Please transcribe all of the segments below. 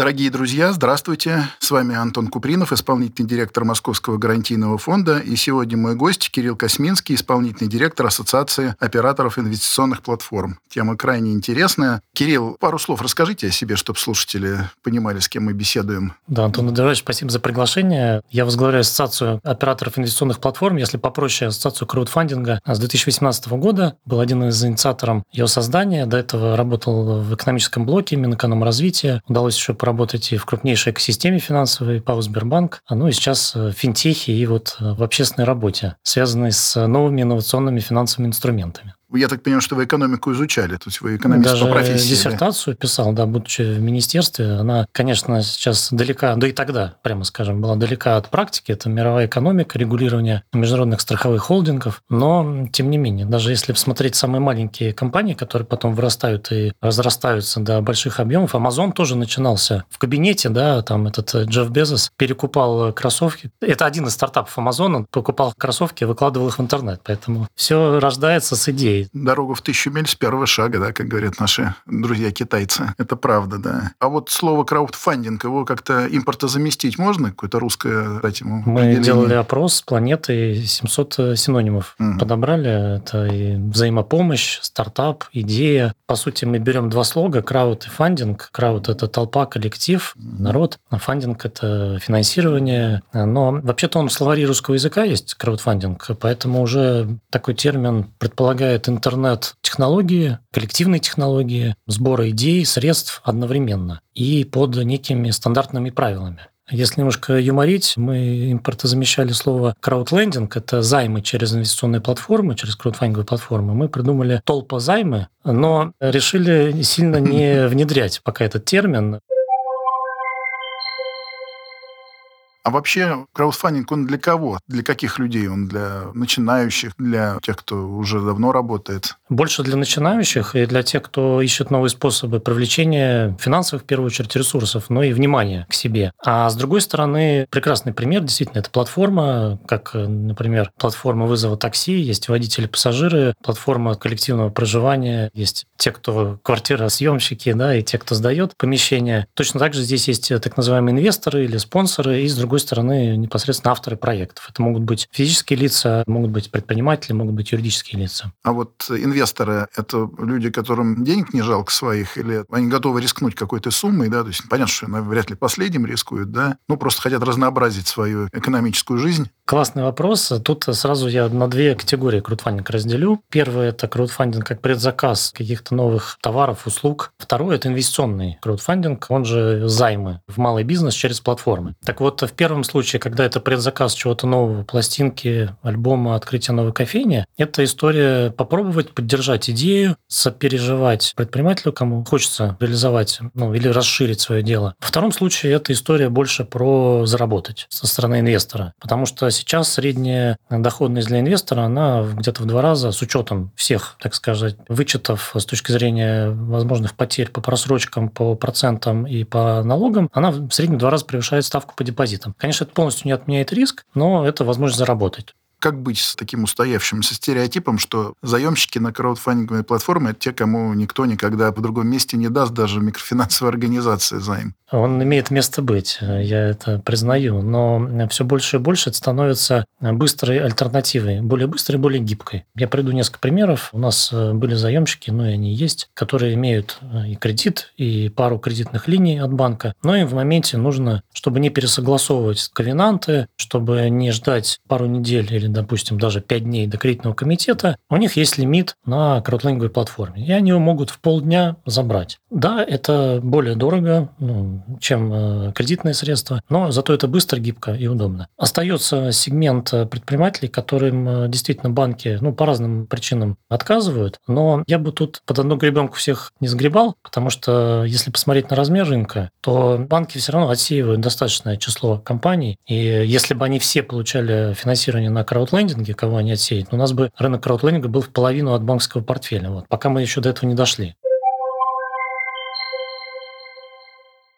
Дорогие друзья, здравствуйте. С вами Антон Купринов, исполнительный директор Московского гарантийного фонда. И сегодня мой гость Кирилл Косминский, исполнительный директор Ассоциации операторов инвестиционных платформ. Тема крайне интересная. Кирилл, пару слов расскажите о себе, чтобы слушатели понимали, с кем мы беседуем. Да, Антон Эдуардович, спасибо за приглашение. Я возглавляю Ассоциацию операторов инвестиционных платформ, если попроще, Ассоциацию краудфандинга с 2018 года. Был один из инициаторов ее создания. До этого работал в экономическом блоке Минэкономразвития. Удалось еще поработать и в крупнейшей экосистеме финансовой, ПАО Сбербанк, ну и сейчас в финтехе и вот в общественной работе, связанной с новыми инновационными финансовыми инструментами. Я так понимаю, что вы экономику изучали, то есть вы экономист Даже по профессии. диссертацию да? писал, да, будучи в министерстве. Она, конечно, сейчас далека, да и тогда, прямо скажем, была далека от практики. Это мировая экономика, регулирование международных страховых холдингов. Но, тем не менее, даже если посмотреть самые маленькие компании, которые потом вырастают и разрастаются до больших объемов, Amazon тоже начинался в кабинете, да, там этот Джефф Безос перекупал кроссовки. Это один из стартапов Амазона, покупал кроссовки, выкладывал их в интернет. Поэтому все рождается с идеей Дорогу в тысячу миль с первого шага, да, как говорят наши друзья-китайцы. Это правда, да. А вот слово краудфандинг, его как-то импортозаместить можно? Какое-то русское дать ему Мы делали опрос с планеты, 700 синонимов угу. подобрали. Это и взаимопомощь, стартап, идея. По сути, мы берем два слога, крауд и фандинг. Крауд – это толпа, коллектив, народ. А фандинг – это финансирование. Но вообще-то он в словаре русского языка есть, краудфандинг, поэтому уже такой термин предполагает интернет-технологии, коллективные технологии, сбора идей, средств одновременно и под некими стандартными правилами. Если немножко юморить, мы импортозамещали слово краудлендинг, это займы через инвестиционные платформы, через краудфандинговые платформы. Мы придумали толпа займы, но решили сильно не внедрять пока этот термин. А вообще краудфандинг, он для кого? Для каких людей? Он для начинающих, для тех, кто уже давно работает? Больше для начинающих и для тех, кто ищет новые способы привлечения финансовых, в первую очередь, ресурсов, но и внимания к себе. А с другой стороны, прекрасный пример, действительно, это платформа, как, например, платформа вызова такси, есть водители-пассажиры, платформа коллективного проживания, есть те, кто квартиросъемщики, да, и те, кто сдает помещение. Точно так же здесь есть так называемые инвесторы или спонсоры, и с другой другой стороны, непосредственно авторы проектов. Это могут быть физические лица, могут быть предприниматели, могут быть юридические лица. А вот инвесторы – это люди, которым денег не жалко своих, или они готовы рискнуть какой-то суммой, да, то есть понятно, что они вряд ли последним рискуют, да, ну, просто хотят разнообразить свою экономическую жизнь. Классный вопрос. Тут сразу я на две категории краудфандинг разделю. Первое – это краудфандинг как предзаказ каких-то новых товаров, услуг. Второе – это инвестиционный краудфандинг, он же займы в малый бизнес через платформы. Так вот, в первом случае, когда это предзаказ чего-то нового, пластинки, альбома, открытие новой кофейни, это история попробовать поддержать идею, сопереживать предпринимателю, кому хочется реализовать ну, или расширить свое дело. Во втором случае это история больше про заработать со стороны инвестора, потому что сейчас средняя доходность для инвестора, она где-то в два раза с учетом всех, так сказать, вычетов с точки зрения возможных потерь по просрочкам, по процентам и по налогам, она в среднем в два раза превышает ставку по депозитам. Конечно, это полностью не отменяет риск, но это возможность заработать. Как быть с таким устоявшимся стереотипом, что заемщики на краудфандинговой платформе – это те, кому никто никогда в другом месте не даст, даже микрофинансовая организация займ? Он имеет место быть, я это признаю, но все больше и больше это становится быстрой альтернативой, более быстрой, более гибкой. Я приду несколько примеров. У нас были заемщики, ну и они есть, которые имеют и кредит, и пару кредитных линий от банка, но им в моменте нужно, чтобы не пересогласовывать ковенанты, чтобы не ждать пару недель или допустим, даже 5 дней до кредитного комитета, у них есть лимит на краудлендинговой платформе, и они его могут в полдня забрать. Да, это более дорого, ну, чем э, кредитные средства, но зато это быстро, гибко и удобно. Остается сегмент э, предпринимателей, которым э, действительно банки ну, по разным причинам отказывают, но я бы тут под одну гребенку всех не сгребал, потому что если посмотреть на размер рынка, то банки все равно отсеивают достаточное число компаний, и если бы они все получали финансирование на краудлендинговой краудлендинге, кого они отсеют, у нас бы рынок краудлендинга был в половину от банковского портфеля. Вот. Пока мы еще до этого не дошли.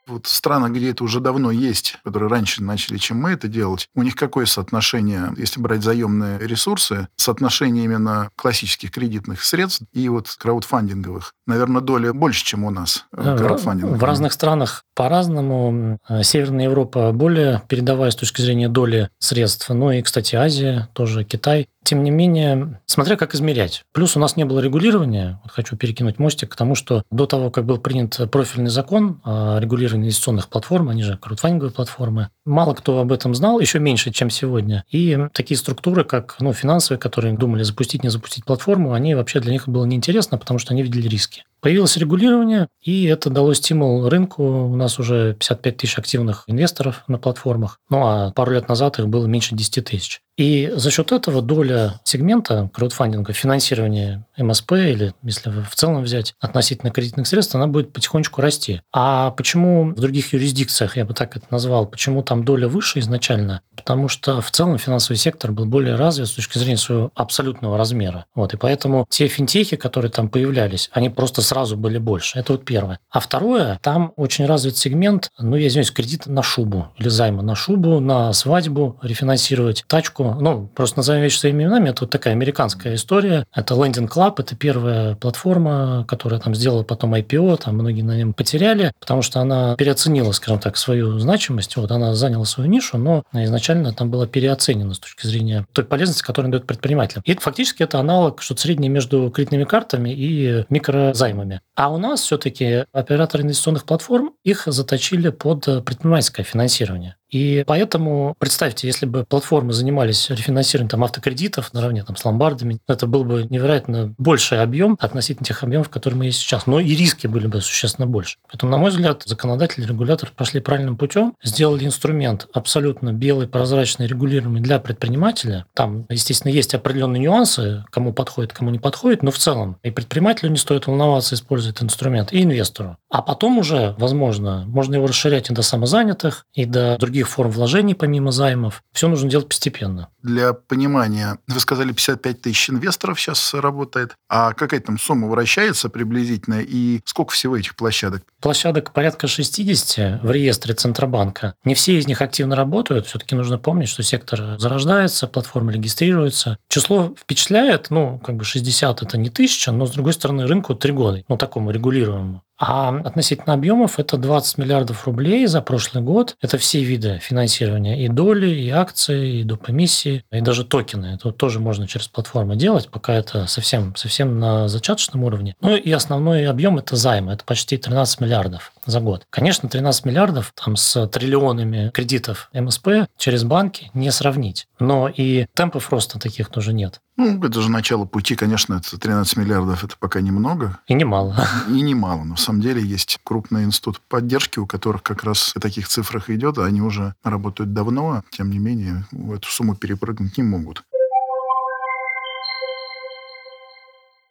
Вот в странах, где это уже давно есть, которые раньше начали, чем мы это делать, у них какое соотношение, если брать заемные ресурсы, соотношение именно классических кредитных средств и вот краудфандинговых? Наверное, доля больше, чем у нас э, краудфандинга. В разных странах по-разному. Э, Северная Европа более передовая с точки зрения доли средств. Ну и, кстати, Азия, тоже Китай. Тем не менее, смотря как измерять. Плюс у нас не было регулирования. Вот хочу перекинуть мостик к тому, что до того, как был принят профильный закон о регулировании инвестиционных платформ, они же краудфандинговые платформы, мало кто об этом знал, еще меньше, чем сегодня. И такие структуры, как ну, финансовые, которые думали запустить, не запустить платформу, они вообще для них было неинтересно, потому что они видели риски. Появилось регулирование, и это дало стимул рынку. У нас уже 55 тысяч активных инвесторов на платформах. Ну а пару лет назад их было меньше 10 тысяч. И за счет этого доля сегмента краудфандинга, финансирования МСП или, если в целом взять, относительно кредитных средств, она будет потихонечку расти. А почему в других юрисдикциях, я бы так это назвал, почему там доля выше изначально? Потому что в целом финансовый сектор был более развит с точки зрения своего абсолютного размера. Вот, и поэтому те финтехи, которые там появлялись, они просто сразу были больше. Это вот первое. А второе, там очень развит сегмент, ну, я извиняюсь, кредит на шубу или займы на шубу, на свадьбу, рефинансировать тачку. Ну, просто назовем вещи своими именами. Это вот такая американская история. Это Landing Club, это первая платформа, которая там сделала потом IPO, там многие на нем потеряли, потому что она переоценила, скажем так, свою значимость. Вот она заняла свою нишу, но изначально там была переоценена с точки зрения той полезности, которую он дает предпринимателям. И фактически это аналог что-то среднее между кредитными картами и микрозаймами. А у нас все-таки операторы инвестиционных платформ их заточили под предпринимательское финансирование. И поэтому представьте, если бы платформы занимались рефинансированием там, автокредитов наравне там, с ломбардами, это был бы невероятно больший объем относительно тех объемов, которые мы есть сейчас. Но и риски были бы существенно больше. Поэтому, на мой взгляд, законодатели, регуляторы пошли правильным путем, сделали инструмент абсолютно белый, прозрачный, регулируемый для предпринимателя. Там, естественно, есть определенные нюансы, кому подходит, кому не подходит, но в целом и предпринимателю не стоит волноваться, использовать инструмент, и инвестору. А потом уже, возможно, можно его расширять и до самозанятых, и до других других форм вложений помимо займов. Все нужно делать постепенно. Для понимания, вы сказали, 55 тысяч инвесторов сейчас работает. А какая там сумма вращается приблизительно и сколько всего этих площадок? Площадок порядка 60 в реестре Центробанка. Не все из них активно работают. Все-таки нужно помнить, что сектор зарождается, платформа регистрируется. Число впечатляет, ну, как бы 60 это не тысяча, но, с другой стороны, рынку 3 года, ну, такому регулируемому. А относительно объемов это 20 миллиардов рублей за прошлый год. Это все виды финансирования. И доли, и акции, и доп. эмиссии, и даже токены. Это тоже можно через платформу делать, пока это совсем, совсем на зачаточном уровне. Ну и основной объем это займы. Это почти 13 миллиардов за год. Конечно, 13 миллиардов там с триллионами кредитов МСП через банки не сравнить. Но и темпов роста таких тоже нет. Ну, это же начало пути, конечно, это 13 миллиардов, это пока немного. И немало. И немало. Но в самом деле есть крупный институт поддержки, у которых как раз о таких цифрах идет, а они уже работают давно, тем не менее, эту сумму перепрыгнуть не могут.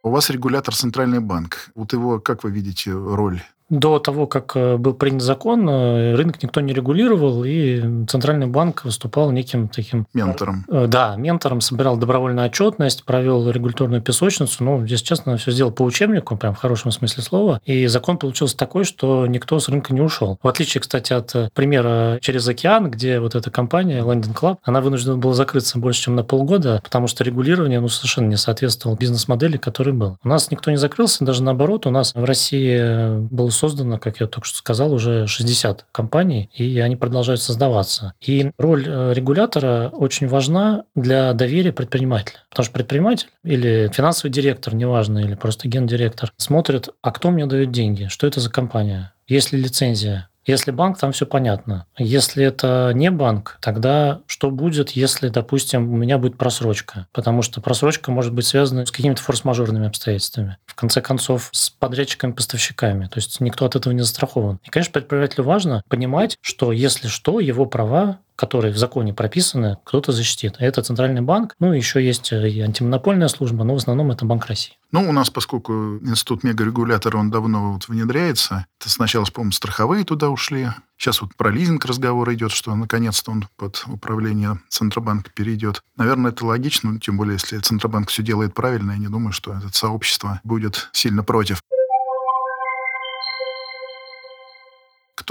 У вас регулятор Центральный банк. Вот его, как вы видите, роль до того, как э, был принят закон, э, рынок никто не регулировал, и Центральный банк выступал неким таким... Ментором. Э, да, ментором, собирал добровольную отчетность, провел регуляторную песочницу. Ну, здесь, честно, все сделал по учебнику, прям в хорошем смысле слова. И закон получился такой, что никто с рынка не ушел. В отличие, кстати, от примера через океан, где вот эта компания, London Club, она вынуждена была закрыться больше, чем на полгода, потому что регулирование ну, совершенно не соответствовало бизнес-модели, который был. У нас никто не закрылся, даже наоборот, у нас в России был создано, как я только что сказал, уже 60 компаний, и они продолжают создаваться. И роль э, регулятора очень важна для доверия предпринимателя. Потому что предприниматель или финансовый директор, неважно, или просто гендиректор, смотрит, а кто мне дает деньги, что это за компания, есть ли лицензия, если банк, там все понятно. Если это не банк, тогда что будет, если, допустим, у меня будет просрочка? Потому что просрочка может быть связана с какими-то форс-мажорными обстоятельствами. В конце концов, с подрядчиками-поставщиками. То есть никто от этого не застрахован. И, конечно, предпринимателю важно понимать, что если что, его права которые в законе прописаны, кто-то защитит. Это Центральный банк, ну, еще есть и антимонопольная служба, но в основном это Банк России. Ну, у нас, поскольку институт мегарегулятора, он давно вот внедряется, это сначала, по-моему, страховые туда ушли, Сейчас вот про лизинг разговор идет, что наконец-то он под управление Центробанка перейдет. Наверное, это логично, тем более, если Центробанк все делает правильно, я не думаю, что это сообщество будет сильно против.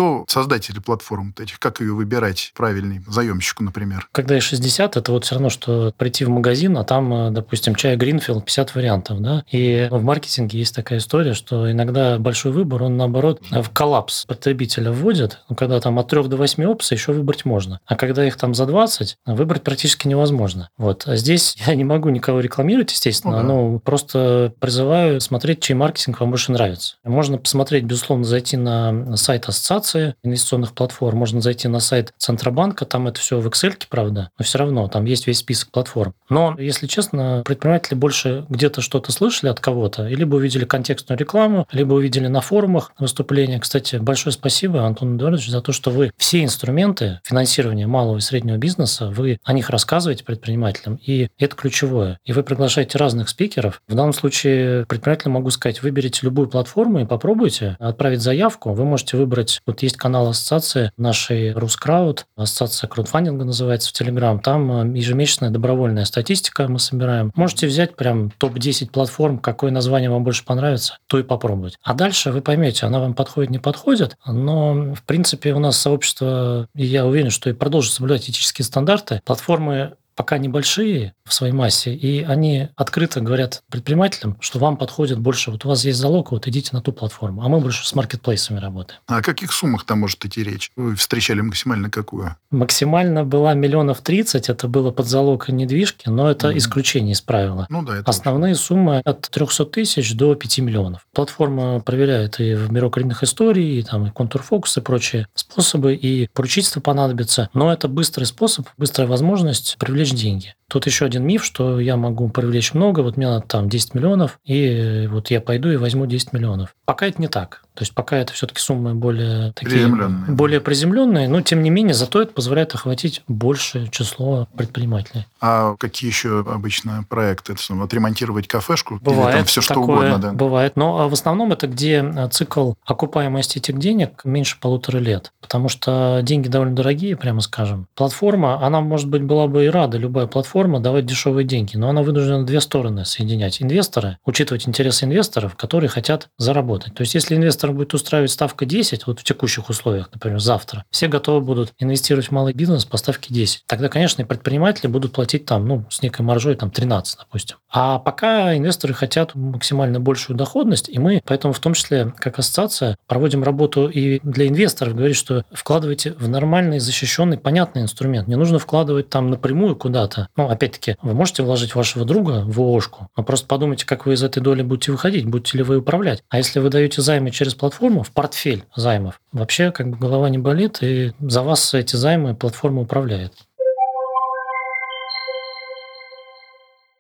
Кто создатели платформ этих? Как ее выбирать правильный заемщику, например? Когда и 60, это вот все равно, что прийти в магазин, а там, э, допустим, чай Гринфилд 50 вариантов, да? И в маркетинге есть такая история, что иногда большой выбор, он наоборот в коллапс потребителя вводит. Ну, когда там от 3 до 8 опций еще выбрать можно. А когда их там за 20, выбрать практически невозможно. Вот. А здесь я не могу никого рекламировать, естественно, ну, да. но просто призываю смотреть, чей маркетинг вам больше нравится. Можно посмотреть, безусловно, зайти на сайт ассоциации, ассоциации инвестиционных платформ. Можно зайти на сайт Центробанка, там это все в Excel, правда, но все равно там есть весь список платформ. Но, если честно, предприниматели больше где-то что-то слышали от кого-то, либо увидели контекстную рекламу, либо увидели на форумах выступления. Кстати, большое спасибо, Антон Эдуардович, за то, что вы все инструменты финансирования малого и среднего бизнеса, вы о них рассказываете предпринимателям, и это ключевое. И вы приглашаете разных спикеров. В данном случае предпринимателям могу сказать, выберите любую платформу и попробуйте отправить заявку. Вы можете выбрать вот есть канал ассоциации нашей Рускрауд, ассоциация краудфандинга называется в Телеграм. Там э, ежемесячная добровольная статистика мы собираем. Можете взять прям топ-10 платформ, какое название вам больше понравится, то и попробовать. А дальше вы поймете, она вам подходит, не подходит. Но, в принципе, у нас сообщество, и я уверен, что и продолжит соблюдать этические стандарты. Платформы пока небольшие в своей массе, и они открыто говорят предпринимателям, что вам подходит больше, вот у вас есть залог, вот идите на ту платформу, а мы больше с маркетплейсами работаем. А о каких суммах там может идти речь? Вы встречали максимально какую? Максимально была миллионов 30, это было под залог недвижки, но это mm-hmm. исключение из правила. Ну да, это Основные очень... суммы от 300 тысяч до 5 миллионов. Платформа проверяет и в бюро кредитных историй, и там и контурфокус, и прочие способы, и поручительство понадобится. Но это быстрый способ, быстрая возможность привлечь привлечь деньги. Тут еще один миф, что я могу привлечь много, вот мне надо там 10 миллионов, и вот я пойду и возьму 10 миллионов. Пока это не так. То есть пока это все-таки суммы более такие, приземленные. более приземленные, но тем не менее зато это позволяет охватить большее число предпринимателей. А какие еще обычно проекты? Это, отремонтировать кафешку? Бывает Или там все что угодно, да? Бывает. Но в основном это где цикл окупаемости этих денег меньше полутора лет. Потому что деньги довольно дорогие, прямо скажем. Платформа, она, может быть, была бы и рада, любая платформа, давать дешевые деньги. Но она вынуждена две стороны соединять. Инвесторы, учитывать интересы инвесторов, которые хотят заработать. То есть если инвестор завтра будет устраивать ставка 10, вот в текущих условиях, например, завтра, все готовы будут инвестировать в малый бизнес по ставке 10. Тогда, конечно, и предприниматели будут платить там, ну, с некой маржой, там, 13, допустим. А пока инвесторы хотят максимально большую доходность, и мы, поэтому в том числе, как ассоциация, проводим работу и для инвесторов, говорит, что вкладывайте в нормальный, защищенный, понятный инструмент. Не нужно вкладывать там напрямую куда-то. Ну, опять-таки, вы можете вложить вашего друга в ООшку, но просто подумайте, как вы из этой доли будете выходить, будете ли вы управлять. А если вы даете займы через платформу, в портфель займов, вообще как бы голова не болит, и за вас эти займы платформа управляет.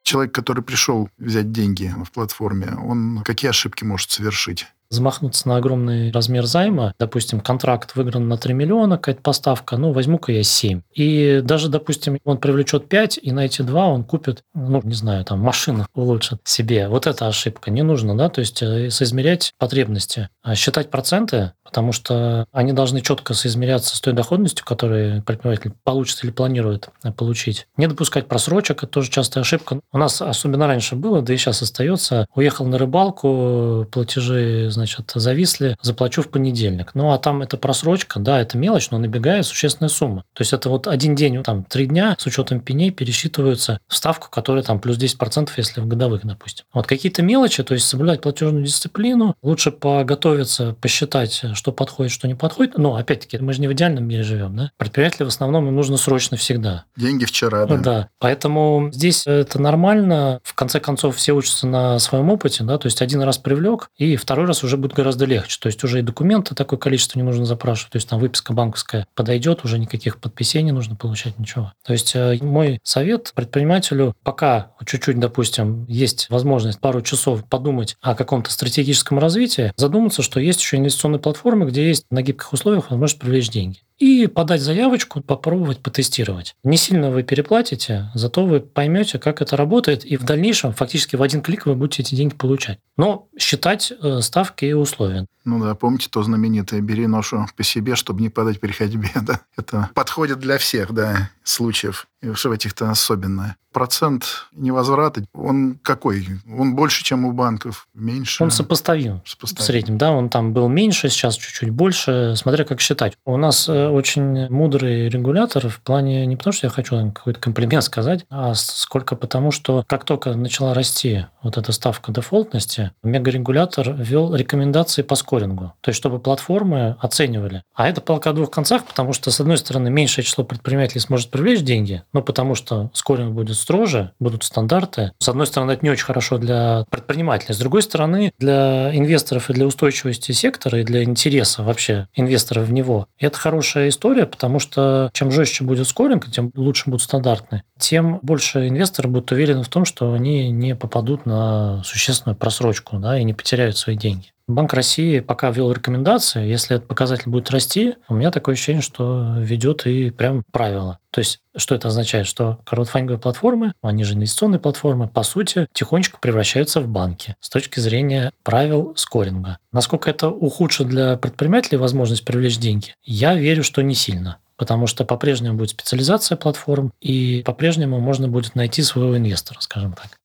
Человек, который пришел взять деньги в платформе, он какие ошибки может совершить? Замахнуться на огромный размер займа. Допустим, контракт выигран на 3 миллиона, какая-то поставка, ну, возьму-ка я 7. И даже, допустим, он привлечет 5, и на эти 2 он купит, ну, не знаю, там, машину улучшит себе. Вот эта ошибка. Не нужно, да, то есть э, соизмерять потребности. А считать проценты, потому что они должны четко соизмеряться с той доходностью, которую предприниматель получит или планирует э, получить. Не допускать просрочек, это тоже частая ошибка. У нас особенно раньше было, да и сейчас остается. Уехал на рыбалку, платежи, значит, зависли, заплачу в понедельник. Ну, а там это просрочка, да, это мелочь, но набегает существенная сумма. То есть это вот один день, там, три дня с учетом пеней пересчитываются в ставку, которая там плюс 10%, если в годовых, допустим. Вот какие-то мелочи, то есть соблюдать платежную дисциплину, лучше поготовиться, посчитать, что подходит, что не подходит. Но, опять-таки, мы же не в идеальном мире живем, да? Предприятели в основном им нужно срочно всегда. Деньги вчера, да. Да. Поэтому здесь это нормально. В конце концов, все учатся на своем опыте, да, то есть один раз привлек, и второй раз уже уже будет гораздо легче. То есть уже и документы такое количество не нужно запрашивать. То есть там выписка банковская подойдет, уже никаких подписей не нужно получать, ничего. То есть э, мой совет предпринимателю, пока чуть-чуть, допустим, есть возможность пару часов подумать о каком-то стратегическом развитии, задуматься, что есть еще инвестиционные платформы, где есть на гибких условиях возможность привлечь деньги. И подать заявочку, попробовать потестировать. Не сильно вы переплатите, зато вы поймете, как это работает, и в дальнейшем фактически в один клик вы будете эти деньги получать. Но считать э, ставки и условия. Ну да, помните то знаменитое «бери ношу по себе, чтобы не подать при ходьбе». Да? Это подходит для всех да, случаев, и в этих-то особенно процент невозврата, он какой? Он больше, чем у банков? Меньше? Он сопоставим, сопоставим. в среднем. Да, он там был меньше, сейчас чуть-чуть больше, смотря как считать. У нас э, очень мудрый регулятор в плане не потому, что я хочу какой-то комплимент сказать, а сколько потому, что как только начала расти вот эта ставка дефолтности, мегарегулятор ввел рекомендации по скорингу. То есть, чтобы платформы оценивали. А это палка о двух концах, потому что, с одной стороны, меньшее число предпринимателей сможет привлечь деньги, но потому что скоринг будет строже, будут стандарты. С одной стороны, это не очень хорошо для предпринимателей. С другой стороны, для инвесторов и для устойчивости сектора, и для интереса вообще инвесторов в него, это хорошая история, потому что чем жестче будет скоринг, тем лучше будут стандарты, тем больше инвесторы будут уверены в том, что они не попадут на существенную просрочку да, и не потеряют свои деньги. Банк России пока ввел рекомендации, если этот показатель будет расти, у меня такое ощущение, что ведет и прям правила. То есть, что это означает? Что краудфандинговые платформы, они же инвестиционные платформы, по сути, тихонечко превращаются в банки с точки зрения правил скоринга. Насколько это ухудшит для предпринимателей возможность привлечь деньги, я верю, что не сильно потому что по-прежнему будет специализация платформ, и по-прежнему можно будет найти своего инвестора, скажем так.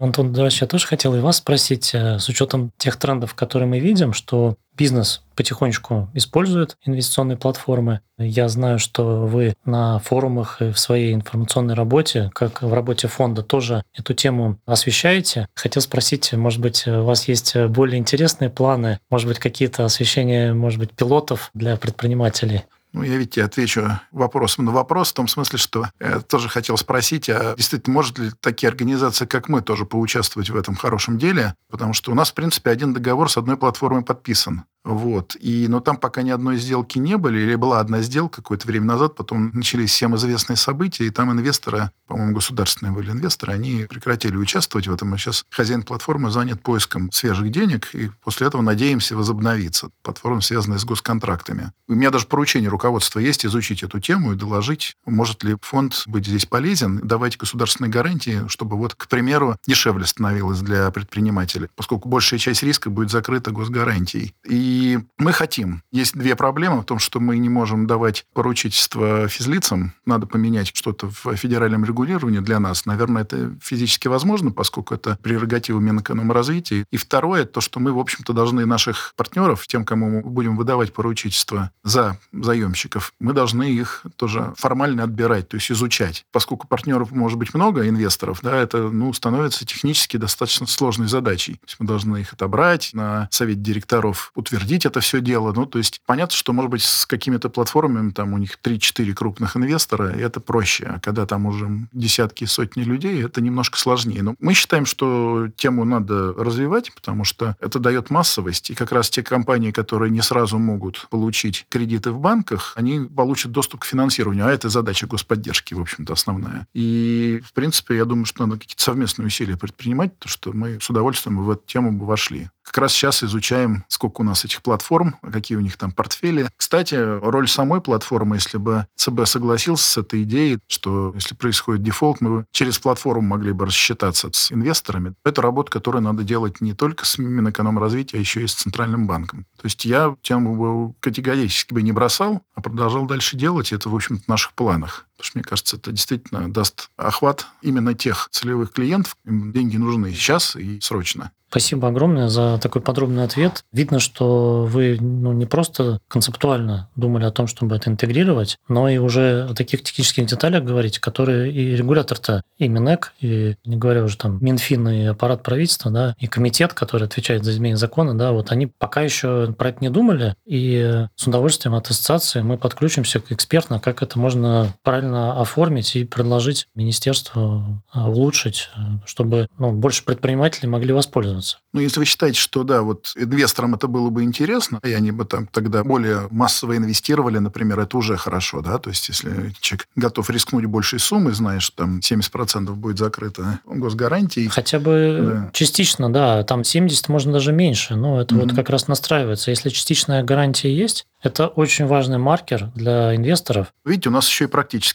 Антон, дальше я тоже хотел и вас спросить, э, с учетом тех трендов, которые мы видим, что бизнес потихонечку использует инвестиционные платформы. Я знаю, что вы на форумах и в своей информационной работе, как в работе фонда, тоже эту тему освещаете. Хотел спросить, может быть, у вас есть более интересные планы, может быть, какие-то освещения, может быть, пилотов для предпринимателей? Ну, я ведь тебе отвечу вопросом на вопрос, в том смысле, что я тоже хотел спросить, а действительно, может ли такие организации, как мы, тоже поучаствовать в этом хорошем деле? Потому что у нас, в принципе, один договор с одной платформой подписан. Вот. И, но там пока ни одной сделки не были, или была одна сделка какое-то время назад, потом начались всем известные события, и там инвесторы, по-моему, государственные были инвесторы, они прекратили участвовать в этом, и сейчас хозяин платформы занят поиском свежих денег, и после этого надеемся возобновиться. Платформа, связанная с госконтрактами. У меня даже поручение руководства есть изучить эту тему и доложить, может ли фонд быть здесь полезен, давать государственные гарантии, чтобы вот, к примеру, дешевле становилось для предпринимателей, поскольку большая часть риска будет закрыта госгарантией. И и мы хотим. Есть две проблемы в том, что мы не можем давать поручительство физлицам. Надо поменять что-то в федеральном регулировании для нас. Наверное, это физически возможно, поскольку это прерогатива Минэкономразвития. И второе, то, что мы, в общем-то, должны наших партнеров, тем, кому мы будем выдавать поручительство за заемщиков, мы должны их тоже формально отбирать, то есть изучать. Поскольку партнеров может быть много, инвесторов, да, это ну, становится технически достаточно сложной задачей. То есть мы должны их отобрать, на совет директоров утвердить утвердить это все дело. Ну, то есть понятно, что, может быть, с какими-то платформами, там у них 3-4 крупных инвестора, и это проще. А когда там уже десятки, сотни людей, это немножко сложнее. Но мы считаем, что тему надо развивать, потому что это дает массовость. И как раз те компании, которые не сразу могут получить кредиты в банках, они получат доступ к финансированию. А это задача господдержки, в общем-то, основная. И, в принципе, я думаю, что надо какие-то совместные усилия предпринимать, потому что мы с удовольствием в эту тему бы вошли. Как раз сейчас изучаем, сколько у нас этих платформ, какие у них там портфели. Кстати, роль самой платформы, если бы ЦБ согласился с этой идеей, что если происходит дефолт, мы через платформу могли бы рассчитаться с инвесторами. Это работа, которую надо делать не только с Минэкономразвития, а еще и с Центральным банком. То есть я тему бы категорически бы не бросал, а продолжал дальше делать. Это, в общем-то, в наших планах. Потому что, мне кажется, это действительно даст охват именно тех целевых клиентов. Им деньги нужны сейчас и срочно. Спасибо огромное за такой подробный ответ. Видно, что вы ну, не просто концептуально думали о том, чтобы это интегрировать, но и уже о таких технических деталях говорить, которые и регулятор-то, и Минэк, и не говоря уже там Минфин и аппарат правительства, да, и комитет, который отвечает за изменение закона, да, вот они пока еще про это не думали, и с удовольствием от ассоциации мы подключимся к экспертно, как это можно правильно правильно оформить и предложить министерству а, улучшить, э, чтобы ну, больше предпринимателей могли воспользоваться. Ну, если вы считаете, что да, вот инвесторам это было бы интересно, и они бы там тогда более массово инвестировали, например, это уже хорошо, да, то есть если человек готов рискнуть большей суммой, знаешь, что там 70% будет закрыто госгарантией. Хотя бы да. частично, да, там 70 можно даже меньше, но это mm-hmm. вот как раз настраивается. Если частичная гарантия есть, это очень важный маркер для инвесторов. Видите, у нас еще и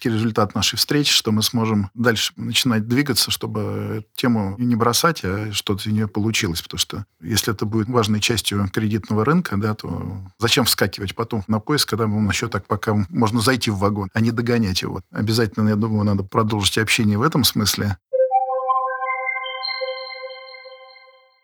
практический результат нашей встречи, что мы сможем дальше начинать двигаться, чтобы тему не бросать, а что-то из нее получилось. Потому что если это будет важной частью кредитного рынка, да, то зачем вскакивать потом на поиск, когда мы еще так пока можно зайти в вагон, а не догонять его. Обязательно, я думаю, надо продолжить общение в этом смысле.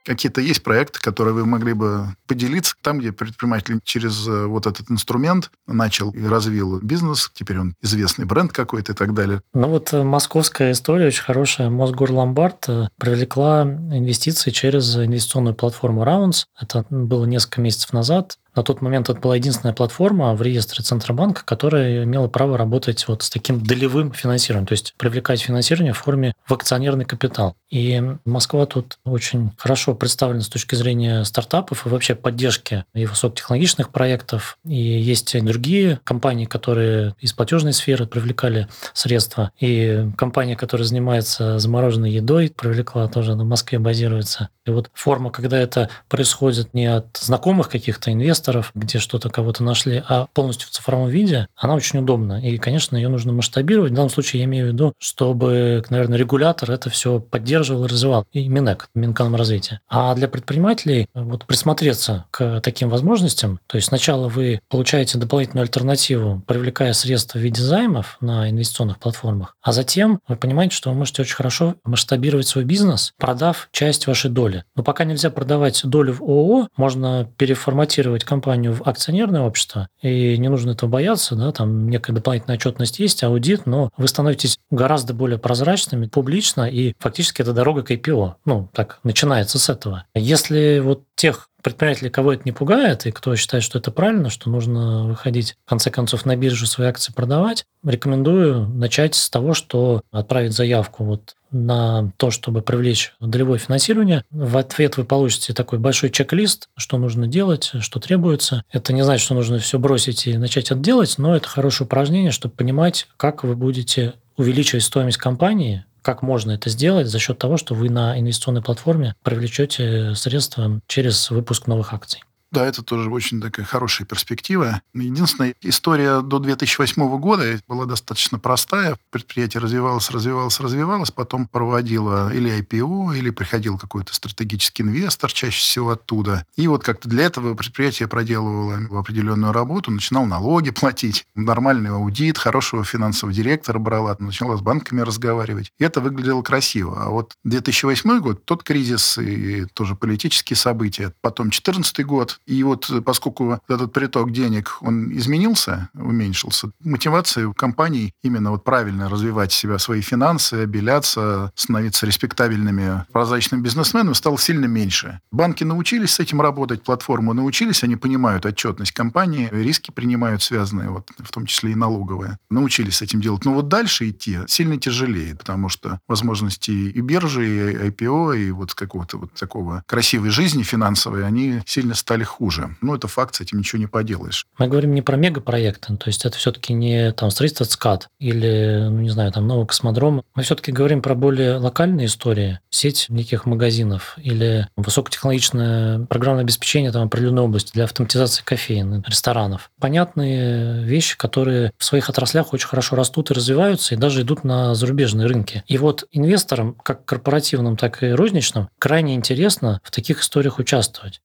Какие-то есть проекты, которые вы могли бы поделиться, там, где предприниматель через э, вот этот инструмент начал и развил бизнес, теперь он известный бренд какой-то и так далее. Ну вот э, московская история очень хорошая. Мосгорломбард э, привлекла инвестиции через инвестиционную платформу Rounds. Это было несколько месяцев назад. На тот момент это была единственная платформа в реестре Центробанка, которая имела право работать вот с таким долевым финансированием, то есть привлекать финансирование в форме в акционерный капитал. И Москва тут очень хорошо представлена с точки зрения стартапов и вообще поддержки и высокотехнологичных проектов. И есть другие компании, которые из платежной сферы привлекали средства. И компания, которая занимается замороженной едой, привлекла тоже на Москве базируется. И вот форма, когда это происходит не от знакомых каких-то инвесторов, где что-то кого-то нашли, а полностью в цифровом виде, она очень удобна. И, конечно, ее нужно масштабировать. В данном случае я имею в виду, чтобы, наверное, регулятор это все поддерживал и развивал. И Минэк, Минэкономразвитие. А для предпринимателей вот присмотреться к таким возможностям, то есть сначала вы получаете дополнительную альтернативу, привлекая средства в виде займов на инвестиционных платформах, а затем вы понимаете, что вы можете очень хорошо масштабировать свой бизнес, продав часть вашей доли. Но пока нельзя продавать долю в ООО, можно переформатировать компанию в акционерное общество, и не нужно этого бояться, да, там некая дополнительная отчетность есть, аудит, но вы становитесь гораздо более прозрачными, публично, и фактически это дорога к IPO. Ну, так, начинается с этого. Если вот тех предпринимателей, кого это не пугает, и кто считает, что это правильно, что нужно выходить, в конце концов, на биржу свои акции продавать, рекомендую начать с того, что отправить заявку вот на то, чтобы привлечь долевое финансирование. В ответ вы получите такой большой чек-лист, что нужно делать, что требуется. Это не значит, что нужно все бросить и начать это делать, но это хорошее упражнение, чтобы понимать, как вы будете увеличивать стоимость компании, как можно это сделать за счет того, что вы на инвестиционной платформе привлечете средства через выпуск новых акций. Да, это тоже очень такая хорошая перспектива. Единственная история до 2008 года была достаточно простая. Предприятие развивалось, развивалось, развивалось, потом проводило или IPO, или приходил какой-то стратегический инвестор, чаще всего оттуда. И вот как-то для этого предприятие проделывало определенную работу, начинал налоги платить, нормальный аудит, хорошего финансового директора брала, начала с банками разговаривать. И это выглядело красиво. А вот 2008 год, тот кризис и тоже политические события, потом 2014 год, и вот э, поскольку этот приток денег, он изменился, уменьшился, мотивация у компаний именно вот правильно развивать себя, свои финансы, обеляться, становиться респектабельными, прозрачными бизнесменами стало сильно меньше. Банки научились с этим работать, платформу научились, они понимают отчетность компании, риски принимают связанные, вот, в том числе и налоговые. Научились с этим делать. Но вот дальше идти сильно тяжелее, потому что возможности и биржи, и IPO, и вот какого-то вот такого красивой жизни финансовой, они сильно стали хуже. Ну, это факт, с этим ничего не поделаешь. Мы говорим не про мегапроекты, то есть это все-таки не там строительство ЦКАД или, ну, не знаю, там новый космодром. Мы все-таки говорим про более локальные истории, сеть неких магазинов или высокотехнологичное программное обеспечение там определенной области для автоматизации кофеин, ресторанов. Понятные вещи, которые в своих отраслях очень хорошо растут и развиваются, и даже идут на зарубежные рынки. И вот инвесторам, как корпоративным, так и розничным, крайне интересно в таких историях участвовать.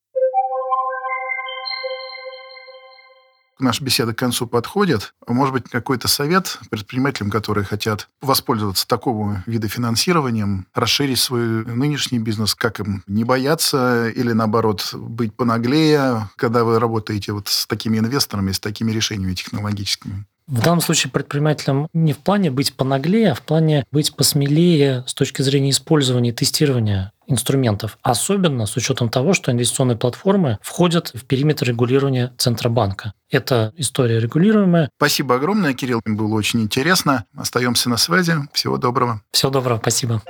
Наша беседа к концу подходит. Может быть, какой-то совет предпринимателям, которые хотят воспользоваться такого вида финансированием, расширить свой нынешний бизнес, как им не бояться или, наоборот, быть понаглее, когда вы работаете вот с такими инвесторами, с такими решениями технологическими? В данном случае предпринимателям не в плане быть понаглее, а в плане быть посмелее с точки зрения использования и тестирования инструментов, особенно с учетом того, что инвестиционные платформы входят в периметр регулирования Центробанка. Это история регулируемая. Спасибо огромное, Кирилл. Было очень интересно. Остаемся на связи. Всего доброго. Всего доброго. Спасибо.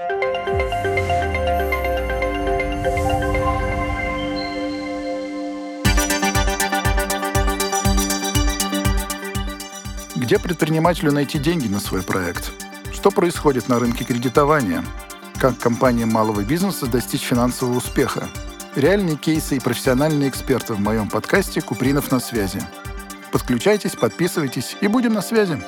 Где предпринимателю найти деньги на свой проект? Что происходит на рынке кредитования? Как компаниям малого бизнеса достичь финансового успеха? Реальные кейсы и профессиональные эксперты в моем подкасте «Купринов на связи». Подключайтесь, подписывайтесь и будем на связи.